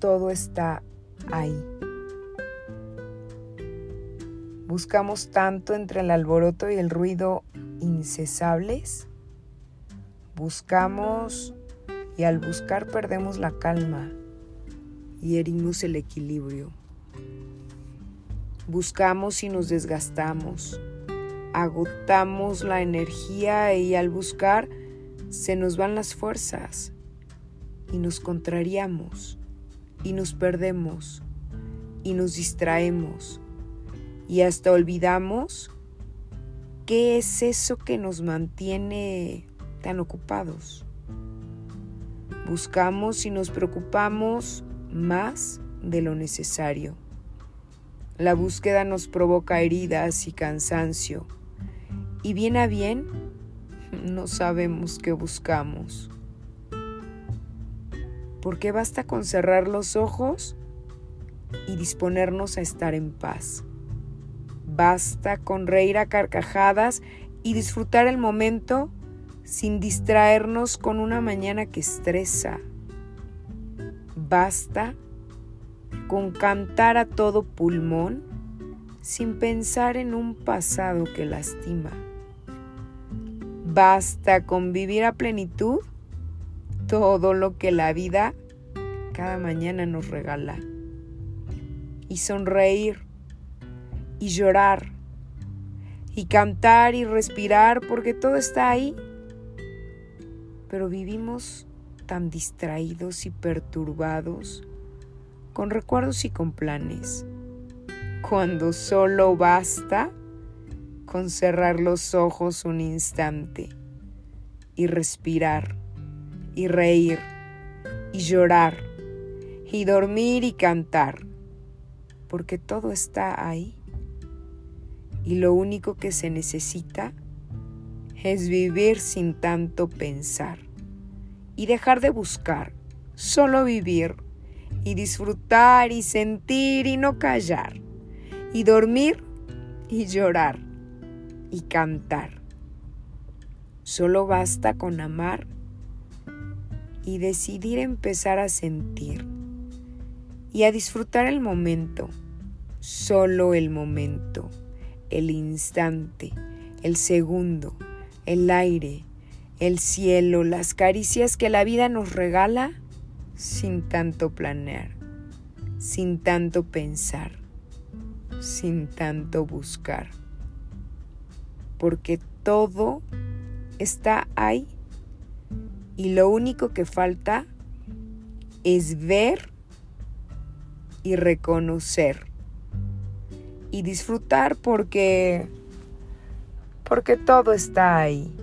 todo está ahí. Buscamos tanto entre el alboroto y el ruido incesables. Buscamos y al buscar perdemos la calma y herimos el equilibrio. Buscamos y nos desgastamos, agotamos la energía y al buscar se nos van las fuerzas y nos contrariamos y nos perdemos y nos distraemos y hasta olvidamos qué es eso que nos mantiene tan ocupados. Buscamos y nos preocupamos más de lo necesario. La búsqueda nos provoca heridas y cansancio. Y bien a bien, no sabemos qué buscamos. Porque basta con cerrar los ojos y disponernos a estar en paz. Basta con reír a carcajadas y disfrutar el momento sin distraernos con una mañana que estresa. Basta con cantar a todo pulmón sin pensar en un pasado que lastima. Basta con vivir a plenitud todo lo que la vida cada mañana nos regala. Y sonreír y llorar y cantar y respirar porque todo está ahí. Pero vivimos tan distraídos y perturbados con recuerdos y con planes, cuando solo basta con cerrar los ojos un instante y respirar y reír y llorar y dormir y cantar, porque todo está ahí. Y lo único que se necesita es vivir sin tanto pensar y dejar de buscar, solo vivir y disfrutar y sentir y no callar y dormir y llorar y cantar. Solo basta con amar y decidir empezar a sentir y a disfrutar el momento, solo el momento, el instante, el segundo, el aire, el cielo, las caricias que la vida nos regala sin tanto planear, sin tanto pensar, sin tanto buscar. Porque todo está ahí y lo único que falta es ver y reconocer y disfrutar porque porque todo está ahí.